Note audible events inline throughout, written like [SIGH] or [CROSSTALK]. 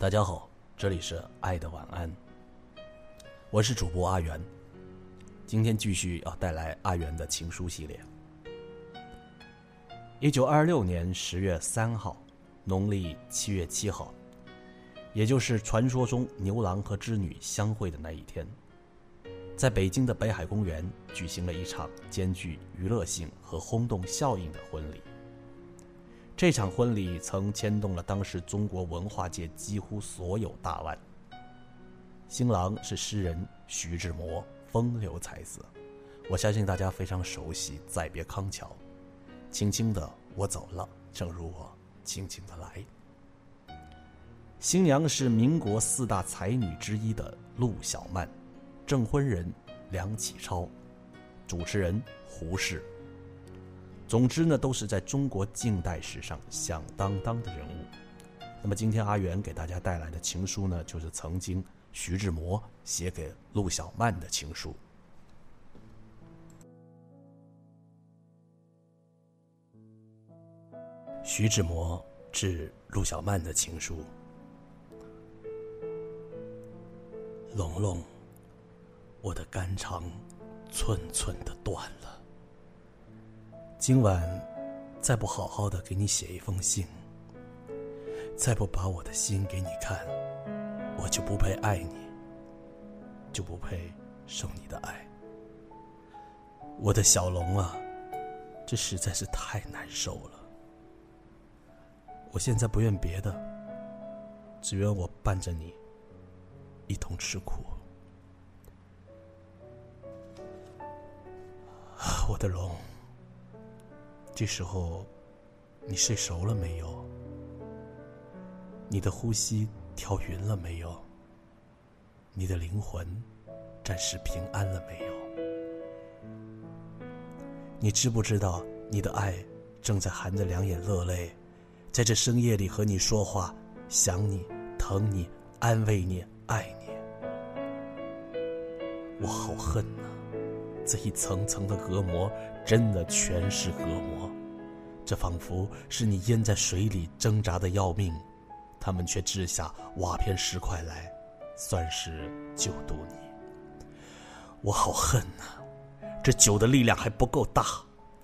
大家好，这里是爱的晚安，我是主播阿元，今天继续要带来阿元的情书系列。一九二六年十月三号，农历七月七号，也就是传说中牛郎和织女相会的那一天，在北京的北海公园举行了一场兼具娱乐性和轰动效应的婚礼。这场婚礼曾牵动了当时中国文化界几乎所有大腕。新郎是诗人徐志摩，风流才子，我相信大家非常熟悉《再别康桥》。轻轻的我走了，正如我轻轻的来。新娘是民国四大才女之一的陆小曼，证婚人梁启超，主持人胡适。总之呢，都是在中国近代史上响当当的人物。那么今天阿元给大家带来的情书呢，就是曾经徐志摩写给陆小曼的情书。徐志摩致陆小曼的情书：龙龙，我的肝肠寸寸的断了。今晚，再不好好的给你写一封信，再不把我的心给你看，我就不配爱你，就不配受你的爱。我的小龙啊，这实在是太难受了。我现在不愿别的，只愿我伴着你一同吃苦。[SIGHS] 我的龙。这时候，你睡熟了没有？你的呼吸调匀了没有？你的灵魂暂时平安了没有？你知不知道，你的爱正在含着两眼热泪，在这深夜里和你说话，想你，疼你，安慰你，爱你。我好恨呐！这一层层的隔膜，真的全是隔膜。这仿佛是你淹在水里挣扎的要命，他们却掷下瓦片石块来，算是救渡你。我好恨呐！这酒的力量还不够大。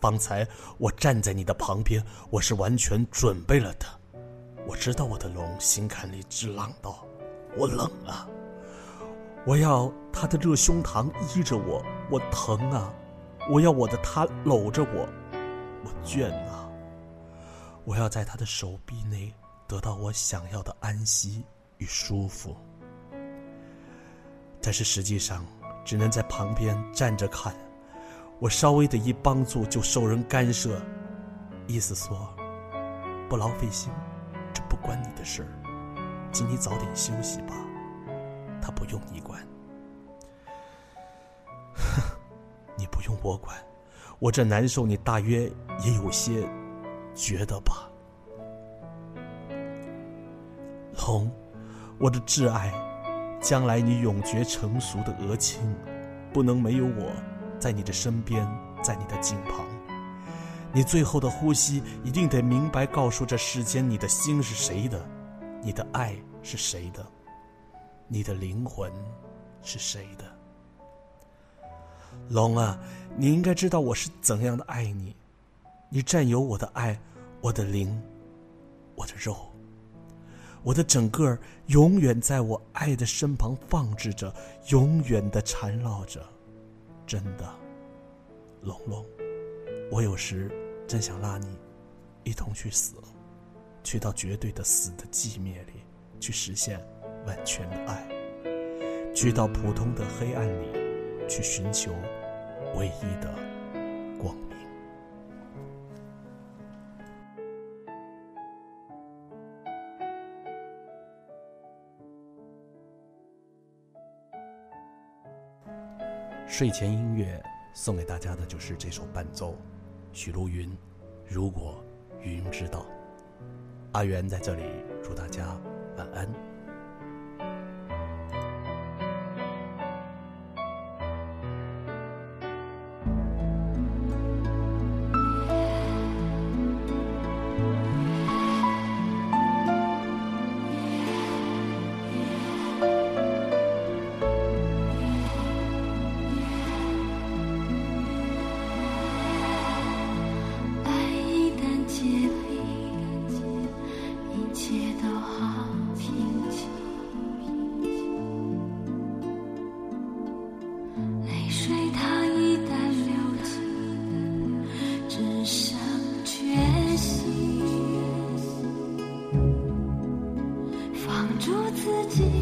方才我站在你的旁边，我是完全准备了的。我知道我的龙心坎里直浪道：“我冷啊！我要他的热胸膛依着我，我疼啊！我要我的他搂着我，我倦啊！”我要在他的手臂内得到我想要的安息与舒服，但是实际上只能在旁边站着看。我稍微的一帮助就受人干涉，意思说不劳费心，这不关你的事儿，请你早点休息吧。他不用你管，哼 [LAUGHS] 你不用我管，我这难受，你大约也有些。觉得吧，龙，我的挚爱，将来你永绝成熟的额亲，不能没有我在你的身边，在你的颈旁。你最后的呼吸一定得明白告诉这世间，你的心是谁的，你的爱是谁的，你的灵魂是谁的。龙啊，你应该知道我是怎样的爱你。你占有我的爱，我的灵，我的肉，我的整个永远在我爱的身旁放置着，永远的缠绕着。真的，龙龙，我有时真想拉你一同去死，去到绝对的死的寂灭里，去实现完全的爱，去到普通的黑暗里，去寻求唯一的光明。睡前音乐送给大家的就是这首伴奏，许茹芸《如果云知道》。阿元在这里祝大家晚安。自己。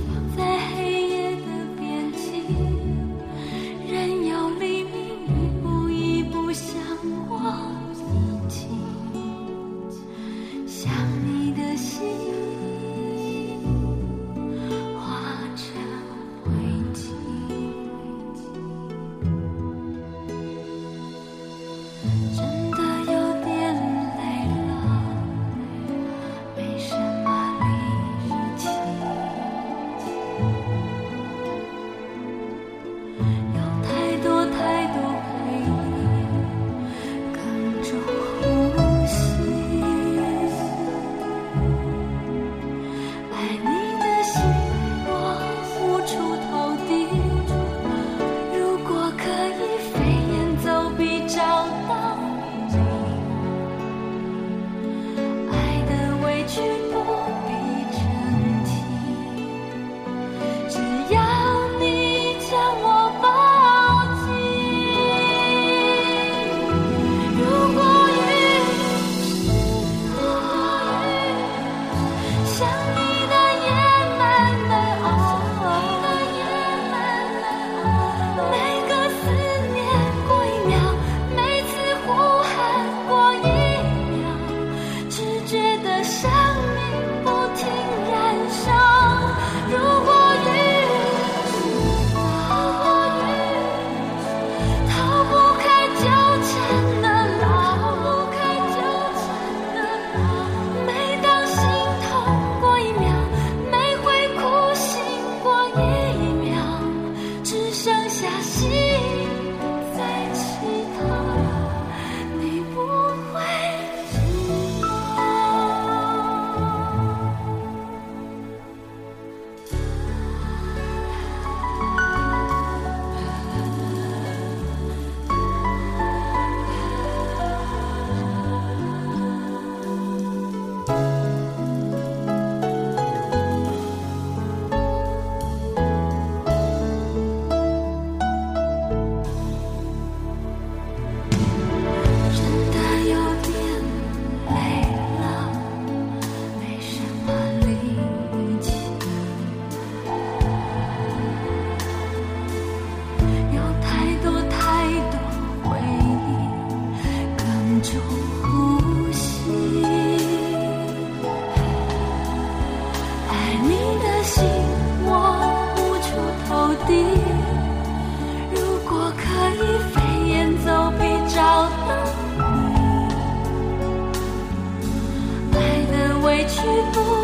雨多